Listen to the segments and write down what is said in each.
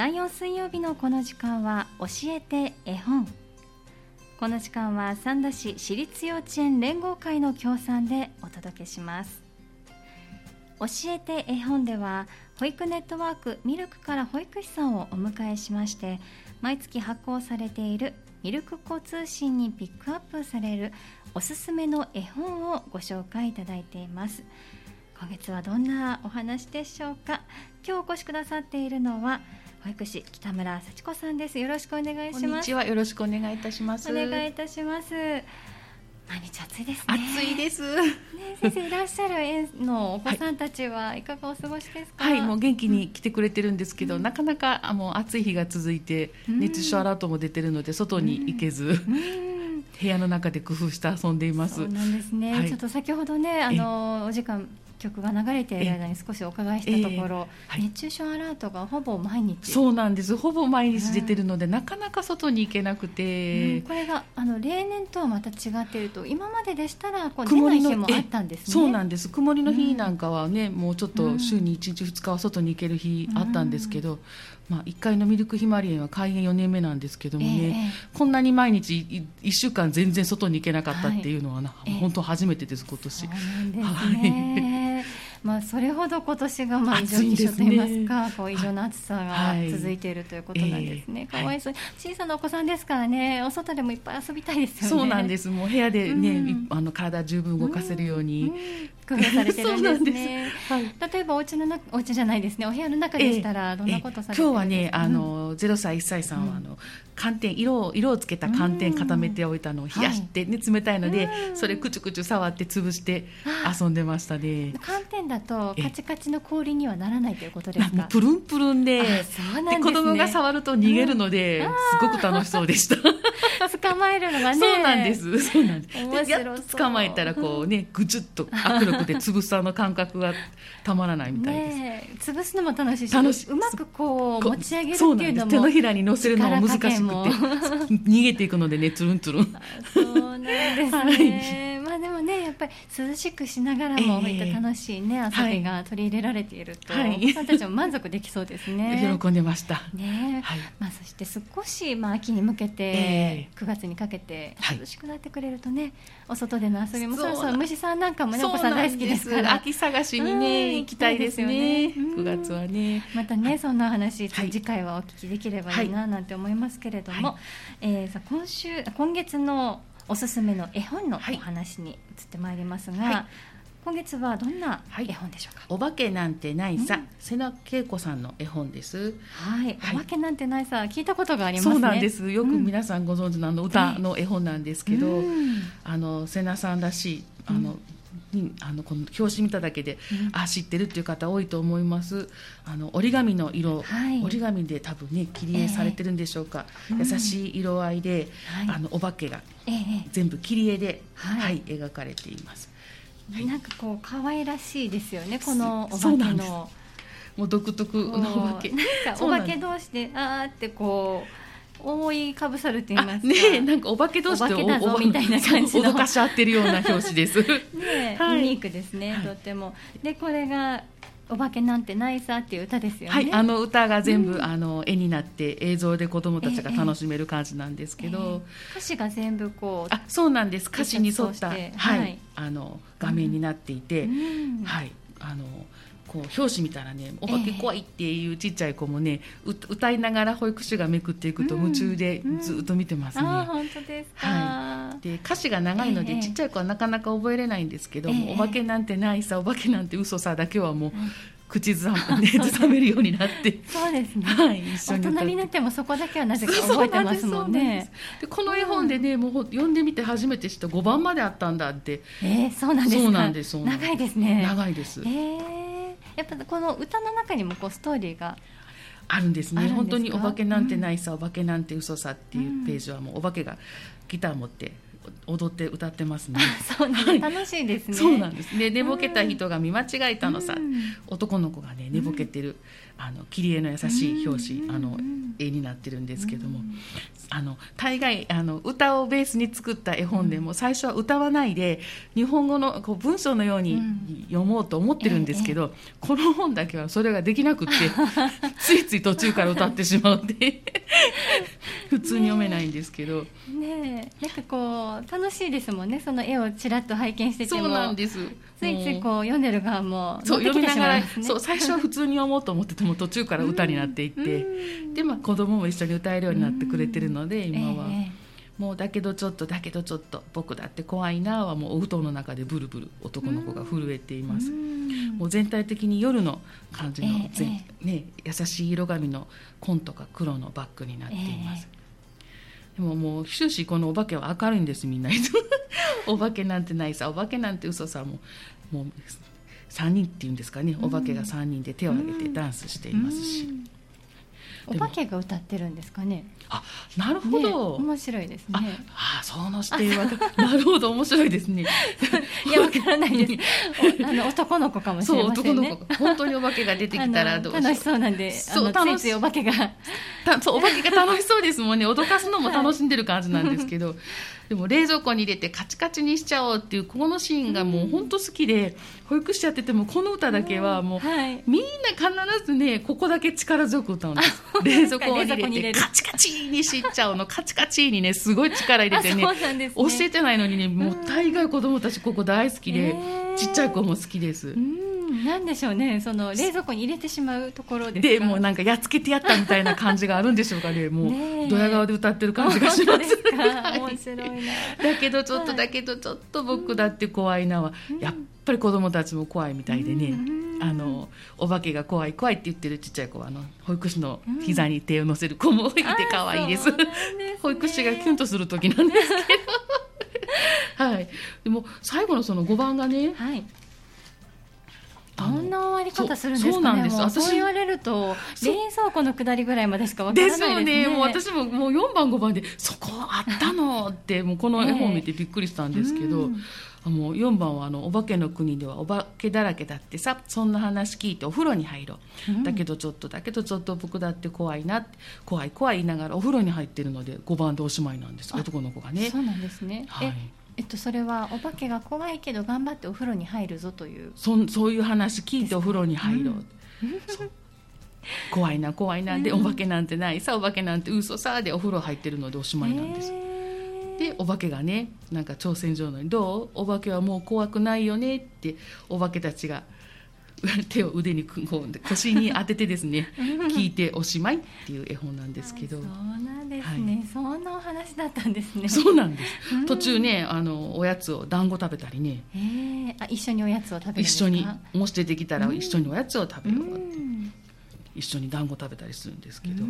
第4水曜日のこの時間は教えて絵本。この時間は三田市私立幼稚園連合会の協賛でお届けします。教えて絵本では保育ネットワークミルクから保育士さんをお迎えしまして毎月発行されているミルク交通信にピックアップされるおすすめの絵本をご紹介いただいています。今月はどんなお話でしょうか。今日お越しくださっているのは保育士北村幸子さんです。よろしくお願いします。こんにちは。よろしくお願いいたします。お願いいたします。毎日暑いですね。暑いです。ね先生いらっしゃる園のお子さんたちはい。かがお過ごしですか？はい、もう元気に来てくれてるんですけど、うん、なかなかあもう暑い日が続いて熱中症アラートも出てるので外に行けず。うん。部屋の中で工夫して遊んでいます。そうなんですね。はい、ちょっと先ほどね、あのお時間曲が流れている間に少しお伺いしたところ、えーはい、熱中症アラートがほぼ毎日。そうなんです。ほぼ毎日出てるので、うん、なかなか外に行けなくて、うん、これがあの例年とはまた違っていると今まででしたらこう出ない日もあったんですね。そうなんです。曇りの日なんかはね、うん、もうちょっと週に1日2日は外に行ける日あったんですけど、まあ、1階のミルクひまり園は開園4年目なんですけどもね、えー、こんなに毎日1週間全然外に行けなかったっていうのはな、はい、本当初めてです今年。ね、はい。まあ、それほど今年がまあ異常気象といいますか、ね、こう異常な暑さが続いているということなんですね、はい、かわいそう小さなお子さんですからねお外でもいっぱい遊びたいですよね。そうなんです。もう部屋でね、うん、あの体十分動かせるように、工夫されてるんですね。はい、例えばお家のなお家じゃないですね。お部屋の中でしたらどんなことされてるんですか、今日はねあの0歳1歳さんはあの、寒天色を色をつけた寒天固めておいたのを冷やしてね、冷たいのでそれくちゅくちゅ触って潰して遊んでましたね。寒天だとカチカチの氷にはならないということですか？プルンプルンでそうなんで、ね、子供が触ると逃げるので、すごく楽しそうでした。捕まえるのがね。そうなんです。そうなんです。捕まえたらこうねぐちゅっと握力で潰すあの感覚がたまらないみたいです、ね、潰すのも楽しいし楽しうまくこう持ち上げるっていうのも手のひらに乗せるのも難しくて 逃げていくのでねつるんつるんそうなんですね、はいやっぱり涼しくしながらも、こういった楽しいね遊びが取り入れられていると、はい、お子さんたちも満足できそうですね。喜んでました。ね、はい、まあそして少しまあ秋に向けて9月にかけて涼しくなってくれるとね、お外での遊びもそろそろ虫さんなんかもねお子さん大好きです。から秋探しにね、行きたいですよね。9月はね。またね、そんな話、次回はお聞きできればいいななんて思いますけれども、はえさ今週今月のおすすめの絵本のお話に移ってまいりますが、はい、今月はどんな絵本でしょうか、はい、お化けなんてないさ、うん、瀬名恵子さんの絵本です。はい、お化けなんてないさ聞いたことがあります、ね、そうなんです。よく皆さんご存知のあの歌の絵本なんですけど、うん、あの瀬名さんらしいあの、うんにあのこの表紙見ただけで、うん、あ知ってるっていう方多いと思います。あの折り紙の色、はい、折り紙で多分ね切り絵されてるんでしょうか、えー、優しい色合いで、あのお化けが全部切り絵で、はい、はい、描かれています、はい、なんかこう可愛らしいですよねこのお化けの。もう独特のお化け。お化け同士であーってこう覆いかぶさるって言いますか。ねなんかお化け同士でお化けみたいな感じの。かし合ってるような表紙です。ね、はい、ユニークですね、とっても。でこれがお化けなんてないさっていう歌ですよね。はい、あの歌が全部、うん、あの絵になって映像で子どもたちが楽しめる感じなんですけど、えーえー、歌詞が全部こうあそうなんです。歌詞に沿った、はい、はい、あの画面になっていて、うん、はい。あのこう表紙見たらね「お化け怖い」っていうちっちゃい子もね、えー、歌いながら保育士がめくっていくと夢中でずっと見てますね。うんうん、本当ですはい、で歌詞が長いので、えー、ちっちゃい子はなかなか覚えれないんですけども、えー、お化けなんてないさお化けなんて嘘さだけはもう。口ずさ,、ね、ずさめるようになって。そうですね、はい、一緒に大人になってもそこだけはなぜか覚えてますもんね。でこの絵本でね、もう読んでみて初めて知った5番まであったんだって。えー、そうなんですそうなんです長いですね。長いです。えー。やっぱこの歌の中にもこうストーリーがあるんですね。本当に「お化けなんてないさ、うん、お化けなんて嘘さ」っていうページはもうお化けがギター持って踊って歌ってますね。そうなんです、楽しいですね。そうなんです。で寝ぼけた人が見間違えたのさ、うん、男の子がね寝ぼけてる、うん、あの切り絵の優しい表紙、うん、あの絵になってるんですけども、あの大概あの歌をベースに作った絵本でも、最初は歌わないで日本語のこう文章のように読もうと思ってるんですけど、この本だけはそれができなくって ついつい途中から歌ってしまうんで普通に読めないんですけど。ねなんかこう楽しいですもんね。その絵をちらっと拝見してても。そうなんです。ついついこう読んでる側もそう読みながら、ね、そう最初は普通に読もうと思ってても途中から歌になっていって、でまあ子供も一緒に歌えるようになってくれてるので今は、えー、もうだけどちょっとだけどちょっと僕だって怖いなはもうお布団の中でブルブル男の子が震えています。もう全体的に夜の感じの、えー、ね、優しい色紙の紺とか黒のバッグになっています、えーでももう終始このお化けは明るいんですみんな お化けなんてないさお化けなんて嘘さももう3人っていうんですかねお化けが3人で手を挙げてダンスしていますし。お化けが歌ってるんですかね。あ、なるほど。ね、面白いですね。あ、あその視点は なるほど面白いですね。いやわからないです。あの男の子かもしれませんね。男の子本当にお化けが出てきたらどう楽しそうなんで、そうついついお化けがそうお化けが楽しそうですもんね。脅かすのも楽しんでる感じなんですけど。でも冷蔵庫に入れてカチカチにしちゃおうっていうここのシーンがもう本当好きで、保育士やっててもこの歌だけはもう、みんな必ずねここだけ力強く歌うんです。冷蔵庫に入れて。カチカチにしちゃうのカチカチにねすごい力入れてね。ね。教えてないのにねもう大概子供たちここ大好きで、ちっちゃい子も好きです。なんでしょうね、その冷蔵庫に入れてしまうところでもうなんかやっつけてやったみたいな感じがあるんでしょうか ね、もう、ドヤ顔で歌ってる感じがします。面白いな。だけどちょっと、だけどちょっと僕だって怖いなは、やっぱり子供たちも怖いみたいでね、あのお化けが怖い怖いって言ってるちっちゃい子はあの保育士の膝に手を乗せる子もいて可愛いです。保育士がキュンとする時なんですけど。はい。でも最後のその5番がね、はい、どんな終わり方するんですかね。そうなんです。私そう言われると冷蔵庫の下りぐらいまでしか分からないで。すねですよね。もう私ももう4番5番でそこあったのって もうこの絵本見てびっくりしたんですけど、えー、もう4番はあの「お化けの国ではお化けだらけだってさそんな話聞いてお風呂に入ろう、うん、だけどちょっとだけどちょっと僕だって怖いな怖い怖い言いながらお風呂に入ってるので5番でおしまいなんです。男の子がね。そうなんですね、はい、えっと、それはお化けが怖いけど頑張ってお風呂に入るぞという。そそういう話聞いてお風呂に入ろう、うん、怖いな怖いなで、お化けなんてない。さお化けなんて嘘さでお風呂入ってるのでおしまいなんです、でお化けがねなんか挑戦状のに「どう？お化けはもう怖くないよね」ってお化けたちが 手を腕にこう腰に当ててですね聞いておしまいっていう絵本なんですけど。そうなんですね、はい、そんなお話だったんですね。そうなんです、途中ねあのおやつを団子食べたりね、えー、あ一緒におやつを食べる一緒にもし出てきたら一緒におやつを食べようって、一緒に団子食べたりするんですけど。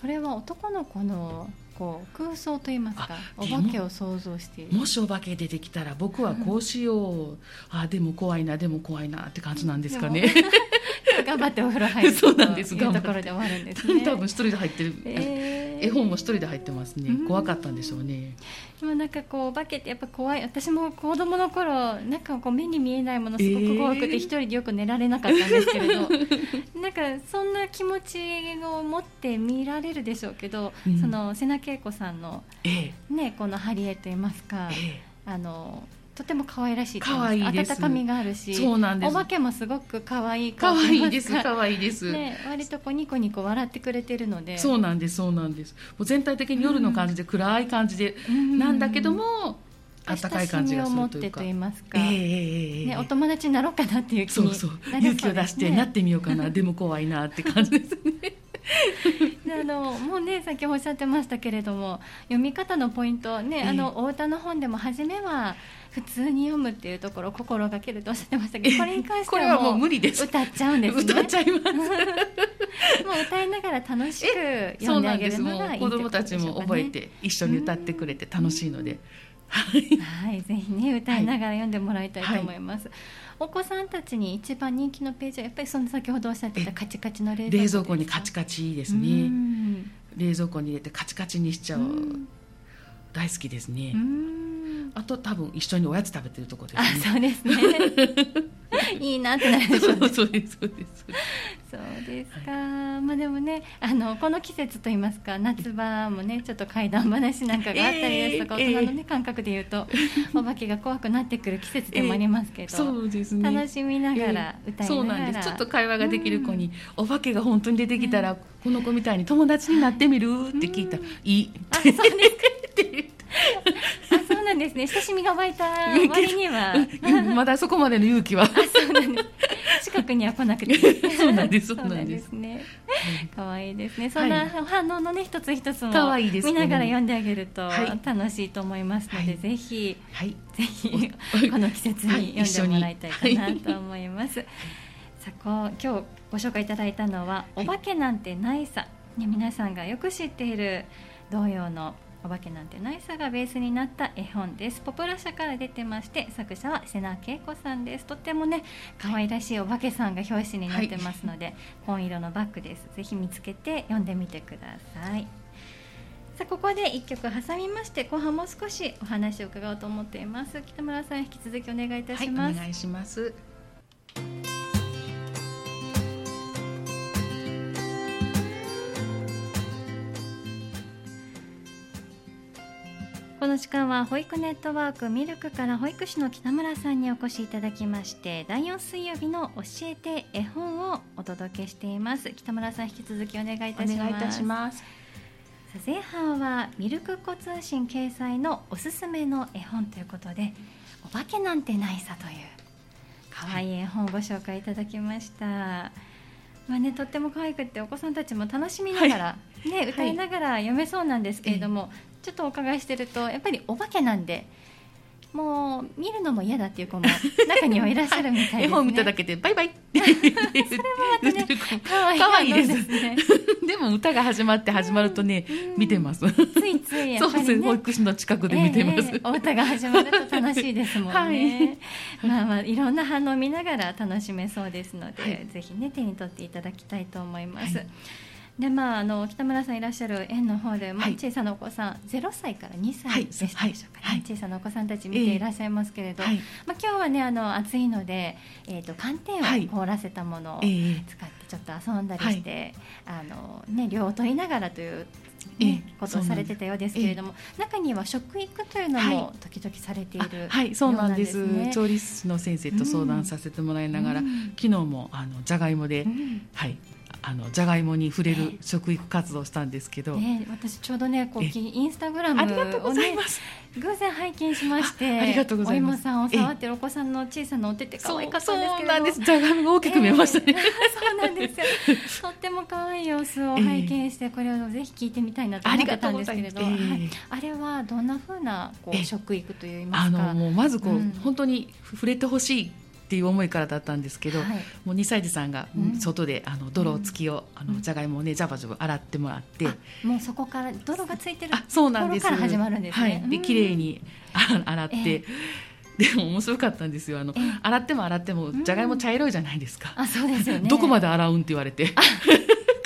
これは男の子のこう空想と言いますかお化けを想像してもしお化け出てきたら僕はこうしよう、うん、あでも怖いなでも怖いなって感じなんですかね。頑張ってお風呂入るそうなんですところで終わるんですね。多分一人で入ってる、えー、絵本も一人で入ってますね、怖かったんでしょうね。でもなんかこうお化けってやっぱ怖い私も子供の頃なんかこう目に見えないものすごく怖くて一人でよく寝られなかったんですけれど、えー、なんかそんな気持ちを持って見られるでしょうけど、うん、その瀬名恵子さんの、えー、ねこのハリエといいますか、えー、あのとても可愛らしい可愛い温かみがあるしそうなんです。お化けもすごく可愛い可愛いです。可愛いです、ね、割とこうニコニコ笑ってくれてるので。そうなんですそうなんです。もう全体的に夜の感じで暗い感じで、うん、なんだけども、温か。い感じがするというか。と言いますか、え。ー、ね、お友達になろうかなっていう気にそうそう、ね、勇気を出してなってみようかな。でも怖いなって感じですね あのもうね先ほどおっしゃってましたけれども読み方のポイントね、えー、あのお歌の本でも初めは普通に読むっていうところを心がけるとおっしゃってましたけどこれに関してはもう無理です。歌っちゃうんですね。歌っちゃいます。もう歌いながら楽しく読んであげるのがいい子供たちも覚えて一緒に歌ってくれて楽しいので。はい、ぜひね歌いながら読んでもらいたいと思います、はい、お子さんたちに一番人気のページはやっぱりその先ほどおっしゃってたカチカチの冷蔵庫にカチカチですね。冷蔵庫に入れてカチカチにしちゃう大好きですね。あと多分一緒におやつ食べてるとこですね。あそうですね。いいなってなるでしょう、ね、そうですそうです。そうですか、まあでもねあのこの季節といいますか夏場もねちょっと怪談話なんかがあったりですとか、えー、大人のね感覚で言うと、お化けが怖くなってくる季節でもありますけど、えー、そうですね。楽しみながら、歌いながら、そうなんです。ちょっと会話ができる子に、お化けが本当に出てきたら、この子みたいに友達になってみるって聞いたら、いいあそうなんですね。親しみが湧いた割には。まだそこまでの勇気は。そうなんです。近くには来なくて。そうなんですそうなんです。ね。可愛いですね。そんな反応のね一つ一つも見ながら読んであげると楽しいと思いますので、ぜひ、はい、ぜひこの季節に読んでもらいたいかなと思います、さあこう今日ご紹介いただいたのは「お化けなんてないさ」ね、皆さんがよく知っている童謡のお化けなんてないさがベースになった絵本です。ポプラ社から出てまして作者は瀬名恵子さんです。とってもね可愛らしいお化けさんが表紙になってますので、はい、紺色のバッグです。ぜひ見つけて読んでみてください。さあここで1曲挟みまして後半もう少しお話を伺おうと思っています。北村さん引き続きお願いいたします、はい、お願いします。の時間は保育ネットワークミルクから保育士の北村さんにお越しいただきまして第4水曜日の教えて絵本をお届けしています。北村さん引き続きお願いいたします。お願いいたします。前半はミルク子通信掲載のおすすめの絵本ということでお化けなんてないさという可愛い絵本をご紹介いただきました、まあね、とっても可愛くてお子さんたちも楽しみながら、はい、ね、歌いながら読めそうなんですけれども、ちょっとお伺いしてるとやっぱりお化けなんでもう見るのも嫌だっていう子も中にはいらっしゃるみたいです、ね、絵本見ただけでバイバイ。それもまたね可愛いですね。でも歌が始まって始まるとね、見てます。ついついやっぱり、ね、そうです保育士の近くで見てます、えー、お歌が始まると楽しいですもんね、はい、まあまあいろんな反応を見ながら楽しめそうですので、はい、ぜひね手に取っていただきたいと思います、はいでまあ、あの北村さんいらっしゃる園の方で、まあ、小さなお子さん、はい、0歳から2歳でしたでしょうか、はい、小さなお子さんたち見ていらっしゃいますけれど、えー、まあ、今日はねあの暑いので、えーと、寒天を凍らせたものを使ってちょっと遊んだりして、あのね、量を取りながらというね、えことをされてたようですけれども、え中には食育というのも時々されている、はい、そうなんです、ね、調理師の先生と相談させてもらいながら、うん、昨日もあのじゃがいもで、うん、はいあのじゃがいもに触れる食育活動したんですけど、ね、私ちょうどねこうインスタグラムを、ね、偶然拝見しましてありがとうございます。お芋さんを触ってるお子さんの小さなお手って可愛かったんですけど。そうなんです。じゃがいもが大きく見えましたね、そうなんですよ。とっても可愛い様子を拝見して、これをぜひ聞いてみたいなと思ってたんですけれど、はい、あれはどんなふうなこう食育といいますか？あのもうまずこう、うん、本当に触れてほしいっていう思いからだったんですけど、はい、もう2歳児さんが外で、あの泥付きを、あのじゃがいもをねジャバジャバ洗ってもらって。もうそこから泥がついてるところから始まるんですね。はい、で綺麗に洗って、えーでも面白かったんですよ。あの洗っても洗ってもじゃがいも茶色いじゃないですか、あそうですよね。どこまで洗うんって言われて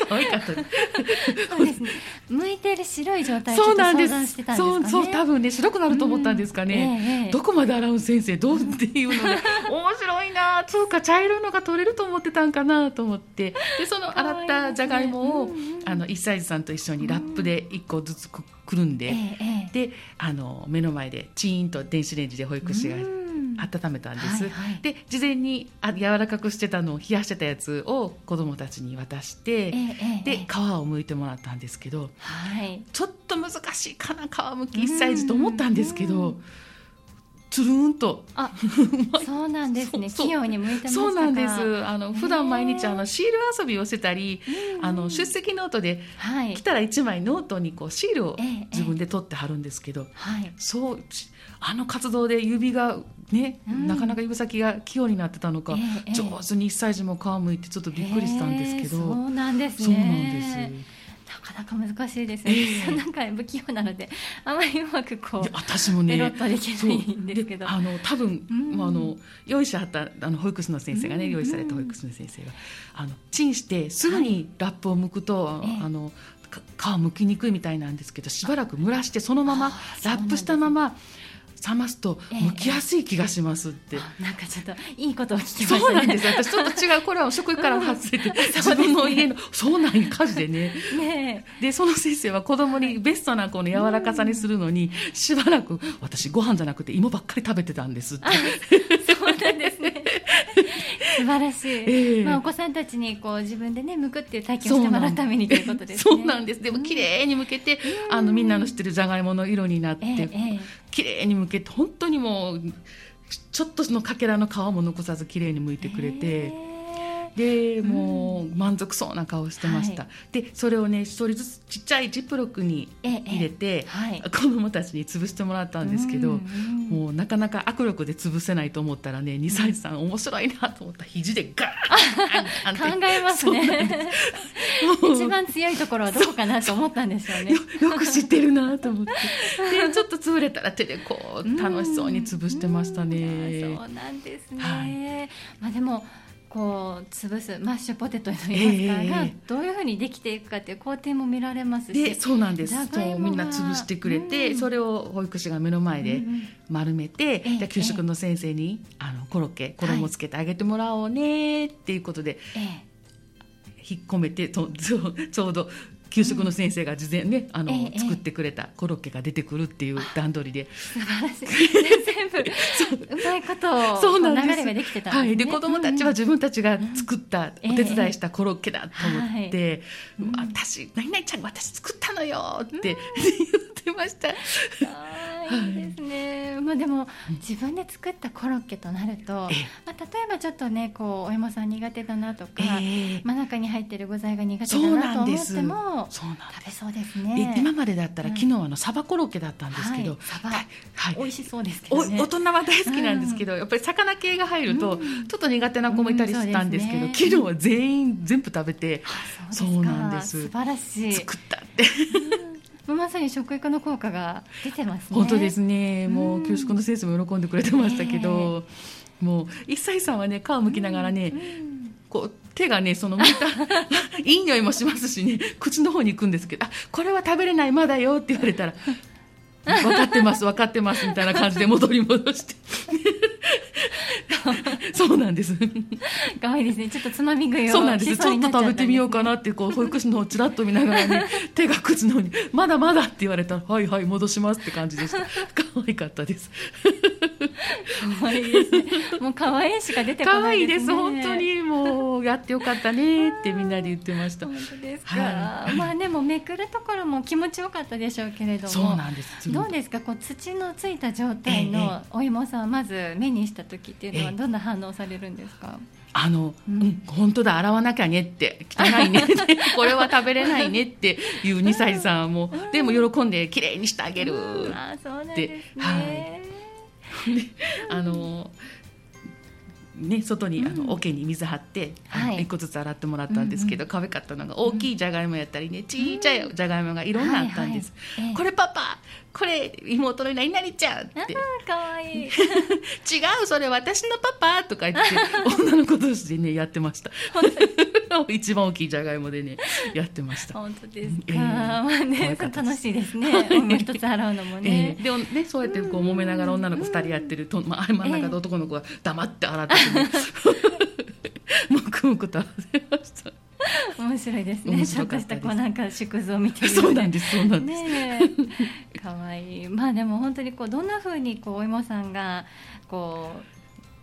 可愛かった。そうですね。向いてる白い状態そうなんです、ね、そうそう多分ね白くなると思ったんですかね、どこまで洗う先生どうっていうので 面白いな。そうか茶色いのが取れると思ってたんかなと思って。でその洗ったじゃがいもを、あの1歳児さんと一緒にラップで1個ずつくくるんで、え、であの目の前でチーンと電子レンジで保育士が、うん温めたんです、はいはい、で事前にあ柔らかくしてたのを冷やしてたやつを子どもたちに渡して、えー、で皮を剥いてもらったんですけど、はい、ちょっと難しいかな皮むき1歳児と思ったんですけど。つるんと。あそうなんですね。器用に剥いてそうなんです。あの普段毎日あのシール遊びをしてたりあの出席ノートで、はい、来たら1枚ノートにこうシールを自分で取って貼るんですけど、はい、そうあの活動で指がね、うん、なかなか指先が器用になってたのか、えー、上手に1歳児も皮むいてちょっとびっくりしたんですけど、えー、そうなんですね。そうなんです。なかなか難しいですね、えー、なんか不器用なのであまりうまくこう私もねペロッとできないんですけど。あの多分、うん、あの用意しはったあの保育士の先生がね、うん、用意された保育士の先生があのチンしてすぐにラップを剥くと、はい、あの皮剥きにくいみたいなんですけどしばらく蒸らしてそのままラップしたまま冷ますと剥きやすい気がしますって、なんかちょっといいことを聞きましたね。そうなんです。私ちょっと違うこれは食育から外れて、自分の家のそうなんや火事でね。ねでその先生は子供にベストなこの柔らかさにするのにしばらく私ご飯じゃなくて芋ばっかり食べてたんですって。えそうなんですね 素晴らしい、ええ。まあ、お子さんたちにこう自分でね剥くっていう体験をしてもらうためにということですね。そうなんです。でも綺麗に剥けて、あのみんなの知ってるじゃがいもの色になって、ええ。ええ綺麗に剥けて本当にもうちょっとそのかけらの皮も残さず綺麗に剥いてくれて。えでもう満足そうな顔してました、はでそれをね一人ずつちっちゃいジップロックにええ入れて、はい。子供たちに潰してもらったんですけど、もうなかなか握力で潰せないと思ったらね2歳さん面白いなと思ったら肘でガーン考えますね。一番強いところはどこかなと思ったんでしょうね。よよく知ってるなと思って。でちょっと潰れたら手でこう楽しそうに潰してましたね。うん。そうなんですね、はい。まあでもこう潰すマッシュポテトといいますか、ええ。がどういうふうにできていくかっていう工程も見られますしでそうなんです。そうみんな潰してくれて、うんそれを保育士が目の前でうんうん丸めて、ええじゃあ給食の先生にあのコロッケ衣つけてあげてもらおうねっていうことで、ええ。引っ込めてとちょうど給食の先生が事前ね、あのええ作ってくれたコロッケが出てくるっていう段取りで。素晴らしい。全部 う。まとそうなんです。流れができてたんですね。はい、で子供たちは自分たちが作った、うん。お手伝いしたコロッケだと思って「うん。私何々ちゃんが私作ったのよ」って言ってました。いいですね、まあ、でも自分で作ったコロッケとなると、ええ。まあ、例えばちょっとねこうお芋さん苦手だなとか、ええ。まあ、中に入ってる具材が苦手だなと思っなんです。てもそうなん食べそうですでね今までだったら、うん。昨日あのサバコロッケだったんですけど、はい。サバ。はい。はい。美味しそうですけおどね大人は大好きなんですけど、やっぱり魚系が入ると、うん。ちょっと苦手な子もいたりしたんですけど、うんね。昨日は全員全部食べてあそうなんです。素晴らしい。作ったって、うんまさに食育の効果が出てますね。本当ですね。もう給食の先生も喜んでくれてましたけど、もう一歳さんはね皮むきながらね、うん。こう手がねその向いた いい匂いもしますしね口の方に行くんですけどあこれは食べれないまだよって言われたら 分かってます分かってますみたいな感じで戻り戻して そうなんです。可愛いですね。ちょっとつまみ食いをそうなんです。しちょっと食べてみようかななってこう 保育士のちらっと見ながらね手が口の方に「まだまだ」って言われたら「はいはい戻します」って感じでした。可愛かったです。可愛いですね。もう可愛いしか出てこ可ないでね。愛いです。す本当にもうやってよかったねってみんなで言ってました。本当ですか、はい。まあでもめくるところも気持ちよかったでしょうけれどもそうなんです。どうですか？こう土のついた状態えのお芋さんをまず目にした時っていうのはええ。どんな反応されるんですか、あの、ううん。ん、本当だ、洗わなきゃねって、汚いねって、これは食べれないねっていう2歳さんも、でも喜んで綺麗にしてあげる。うんああそうなんですね、はい。であの、ね、外にあうん。の桶に水張って、はい。一個ずつ洗ってもらったんですけど、可愛かったのが大きいじゃがいもやったりね、ちっちゃいじゃがいもがいろんなあったんです、これパパこれ妹の何々ちゃんって。ああ可愛い 違うそれ私のパパとか言って 女の子同士でねやってました。一番大きいじゃがいもでねやってました、本当ですか、ええまあ可ね楽しいですね。お芋一つ洗うのもね。え、え。でもねそうやってこう揉めながら女の子2人やってると、まあ、真ん中で男の子が黙って洗っててね黙々と洗ってました。面白いですね。面ちょっとしたこうなんか縮図を見てるよそうなんですそうなんです、ねえ可愛い。まあでも本当にこうどんな風にこうお芋さんがこう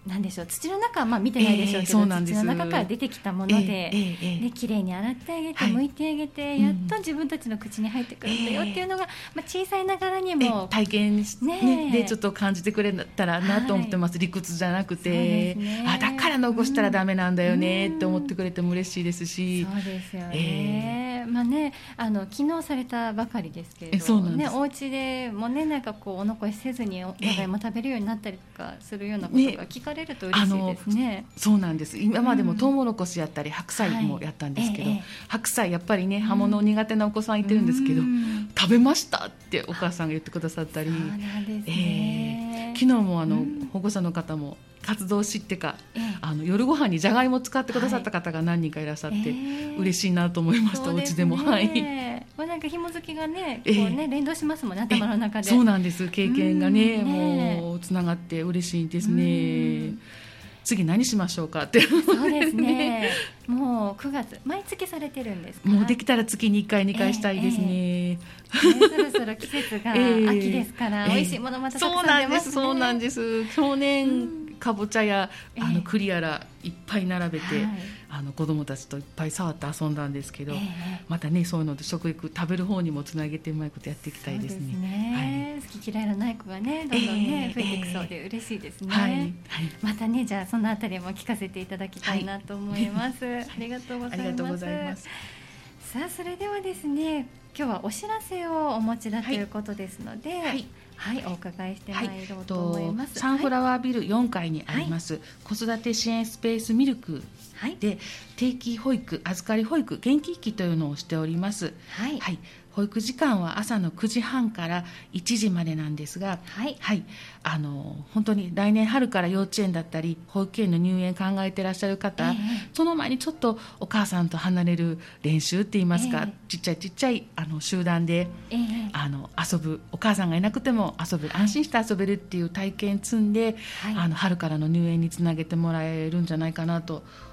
なんでしょう土の中はまあ見てないでしょうけど、ええそうなんです。土の中から出てきたもので、ええええええ。で綺麗に洗ってあげて、はい。剥いてあげて、うんやっと自分たちの口に入ってくるんだよっていうのが、まあ、小さいながらにえも体験し、ねでちょっと感じてくれたらなと思ってます、理屈じゃなくて、ねあだから残したらダメなんだよねうんって思ってくれても嬉しいですし、そうですよね、まあねあの昨日されたばかりですけれどえそうなんです。ねお家でもねなんかこうお残しせずにおじゃがいも食べるようになったりとかするようなことが聞かれると嬉しいですね。そうなんです。今までもうん。トウモロコシやったり白菜もやったんですけど、はいええ。白菜やっぱりね葉物苦手なお子さんいてるんですけど、うん。食べましたってお母さんが言ってくださったり。ね。え。昨日もあの、うん。保護者の方も活動を知ってか、ええ。あの夜ご飯にじゃがいも使ってくださった方が何人かいらっしゃって、ええ嬉しいなと思いました、そうですうちでも。はい。まあなんか紐付きがね、こええ。うね連動しますもんね頭の中で。そうなんです。経験がねうんねもうつながって嬉しいですうねん。次何しましょうかって。そうですね。もう9月毎月されてるんですか。もうできたら月に1回2回したいですね、ねそろそろ季節が ええ。秋ですから、ええ。美味しいものまたたくそうなんです、さん出ますね。そうなんです。去年、かぼちゃや、あえ。えの栗やらいっぱい並べて、はい。あの子供たちといっぱい触って遊んだんですけど、ええ。またねそういうので食育食べる方にもつなげてうまいことやっていきたいですそうね。好き嫌いのない子がねどんどんね、ええ。増えていくそうで嬉しいですね。はい、はい、またねじゃあそのあたりも聞かせていただきたいなと思います。ありがとうございます。ありがとうございます。さあそれではですね今日はお知らせをお持ちだということですので、はい、はいお伺いしてまはいいろうと思います。サンフラワービル4階にあります、子育て支援スペースミルクはい、で定期保育預かり保育元気期というのをしております。はい、はい、保育時間は朝の9時半から1時までなんですが、はい、はい、あの本当に来年春から幼稚園だったり保育園の入園考えてらっしゃる方、ええ。その前にちょっとお母さんと離れる練習って言いますか、ええ。ちっちゃいちっちゃいあの集団でええ。あの遊ぶお母さんがいなくても遊べる安心して遊べるっていう体験積んで、はい。あの春からの入園につなげてもらえるんじゃないかなと思います、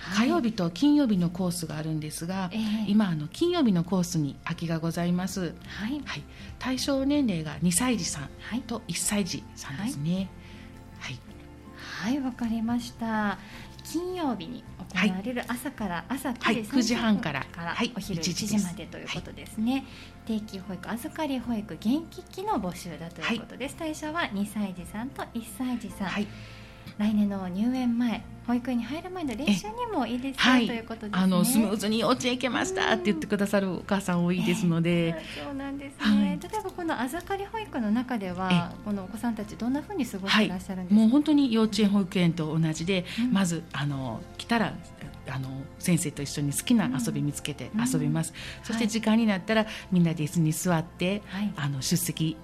はい。火曜日と金曜日のコースがあるんですが、ええ。今あの金曜日のコースに空きがございます。はい、はい、対象年齢が2歳児さんはい。と1歳児さんですね。はい、はい、わかりました。金曜日に行われる朝から、朝はい。9 9時時30分半からお昼1 1時時までということですね、定期保育預かり保育元気期の募集だということです、対象は2歳児さんと1歳児さん、はい、来年の入園前保育園に入る前の練習にもいいですよ、はい。ということですね。あのスムーズに幼稚園行けましたって言ってくださるお母さん多いですので、そうなんですね、はい。例えばこの預かり保育の中ではこのお子さんたちどんなふうに過ごしはい。ていらっしゃるんですか、もう本当に幼稚園保育園と同じで、うん。まずあの来たらあの先生と一緒に好きな遊び見つけてうん。遊びます、そしてはい。時間になったらみんなで椅子に座って、はい。あの出席はい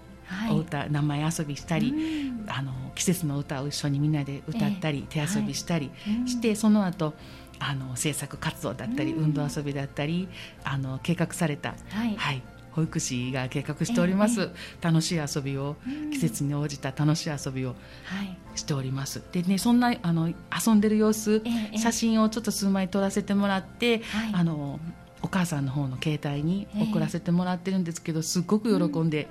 お歌、名前遊びしたり、うん。あの季節の歌を一緒にみんなで歌ったり、ええ。手遊びしたりうん。して、その後あの制作活動だったり、うん。運動遊びだったりあの計画された、はい。はい、保育士が計画しております、え楽しい遊びを、うん。季節に応じた楽しい遊びをはい。しております。でねそんなあの遊んでる様子、ええ。写真をちょっと数枚撮らせてもらって、はい。あのお母さんの方の携帯にええ送らせてもらってるんですけど、すっごく喜んで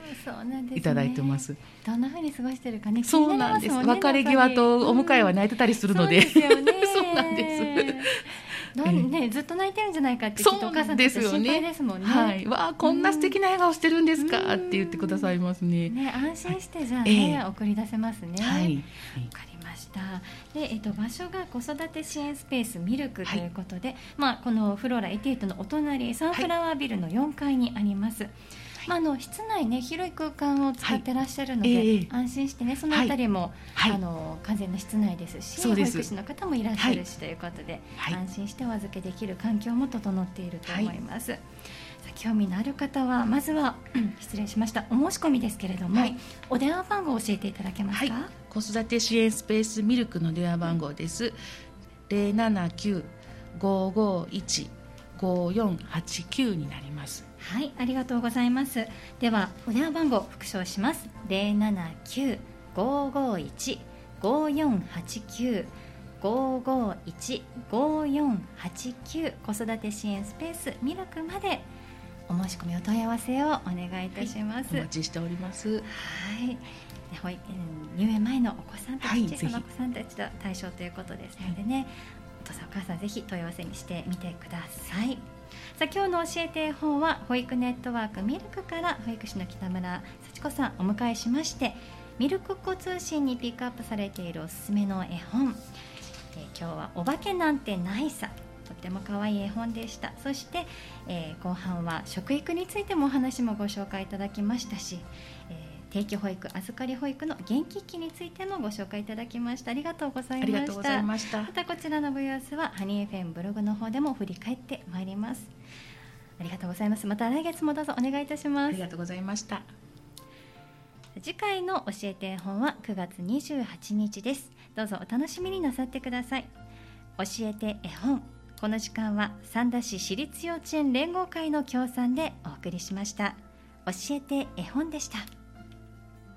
いただいてます。どんな風に過ごしてるかね。気そうにななんです。別れ際とお迎えはい泣いてたりするので、そうですよね。そうなんです。ね、ずっと泣いてるんじゃないかってきっとお母さんたち心配ですもんね。はい、わあこんな素敵な笑顔してるんですか、うんって言ってくださいますね。ね、安心してじゃあえね、え送り出せますね。はい。わかりました。で、えっと場所が子育て支援スペースミルクということで、まあこのフローラ88のお隣サンフラワービルの4階にあります。まああの室内ね広い空間を使ってらっしゃるので、はい。ええ安心してねそのあたりも、はい。あの完全な室内ですし、保育士の方もいらっしゃるし、ということで、はい。安心してお預けできる環境も整っていると思います。さあ興味のある方はまずはうん 失礼しました。お申し込みですけれども、はい。お電話番号を教えていただけますはい。か。、子育て支援スペースミルクの電話番号です。零七九五五一五四八九になります。はい、ありがとうございます。では、お電話番号復唱します。零七九五五一五四八九五五一五四八九子育て支援スペースミルクまでお申し込みお問い合わせをお願いいたします。お待ちしております。はい。ね保育園入園前のお子さんたち、はい小さなお子さんたちが対象ということですのでね、お父さんお母さんぜひ問い合わせにしてみてください。さあ今日の教えて絵本は保育ネットワークミルクから保育士の北村幸子さんお迎えしましてミルクっ子通信にピックアップされているおすすめの絵本、えー今日はお化けなんてないさとっても可愛い絵本でした。そして、えー後半は食育についてもお話もご紹介いただきましたし、えー定期保育預かり保育の元気期についてもご紹介いただきました。ありがとうございました。ましたま。たこちらのご様子はハニー FM ブログの方でも振り返ってまいります。ありがとうございます。また来月もどうぞお願いいたします。ありがとうございました。次回の教えて絵本は9月28日です。どうぞお楽しみになさってください。教えて絵本。この時間は三田市私立幼稚園連合会の協賛でお送りしました。教えて絵本でした